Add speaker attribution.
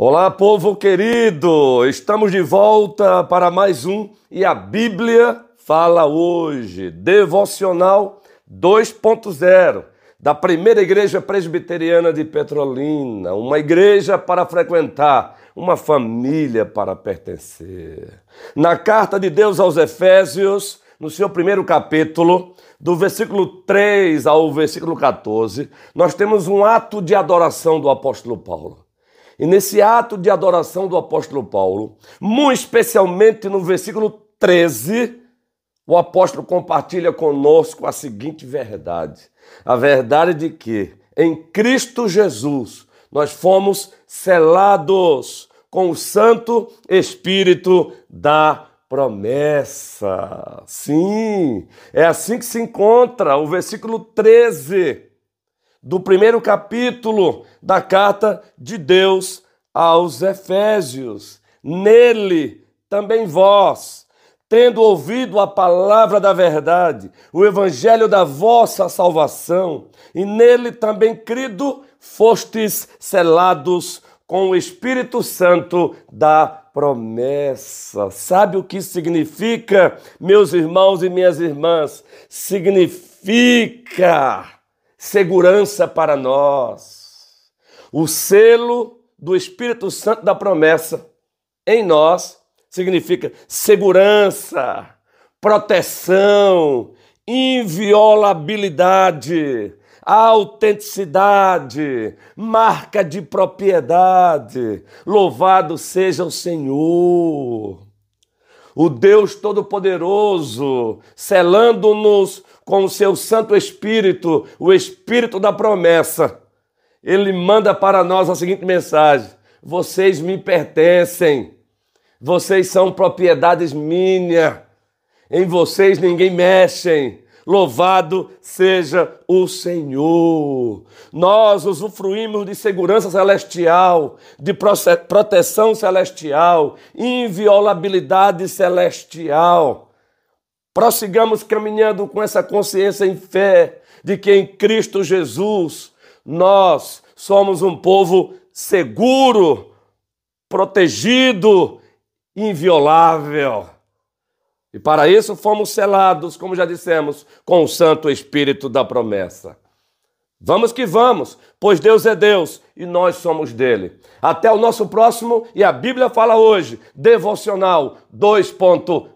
Speaker 1: Olá, povo querido! Estamos de volta para mais um e a Bíblia fala hoje, devocional 2.0 da primeira igreja presbiteriana de Petrolina, uma igreja para frequentar, uma família para pertencer. Na carta de Deus aos Efésios, no seu primeiro capítulo, do versículo 3 ao versículo 14, nós temos um ato de adoração do apóstolo Paulo. E nesse ato de adoração do apóstolo Paulo, muito especialmente no versículo 13, o apóstolo compartilha conosco a seguinte verdade: a verdade de que em Cristo Jesus nós fomos selados com o Santo Espírito da promessa. Sim, é assim que se encontra o versículo 13 do primeiro capítulo da carta de Deus aos Efésios. Nele também vós, tendo ouvido a palavra da verdade, o evangelho da vossa salvação, e nele também crido, fostes selados com o Espírito Santo da promessa. Sabe o que significa, meus irmãos e minhas irmãs? Significa segurança para nós. O selo do Espírito Santo da promessa em nós significa segurança, proteção, inviolabilidade, autenticidade, marca de propriedade. Louvado seja o Senhor o Deus Todo-Poderoso, selando-nos com o seu Santo Espírito, o Espírito da promessa. Ele manda para nós a seguinte mensagem: Vocês me pertencem, vocês são propriedades minhas, em vocês ninguém mexe. Louvado seja o Senhor. Nós usufruímos de segurança celestial, de proteção celestial, inviolabilidade celestial. Prossigamos caminhando com essa consciência em fé de que em Cristo Jesus nós somos um povo seguro, protegido, inviolável. E para isso fomos selados, como já dissemos, com o Santo Espírito da promessa. Vamos que vamos, pois Deus é Deus e nós somos dele. Até o nosso próximo e a Bíblia fala hoje, devocional 2.0.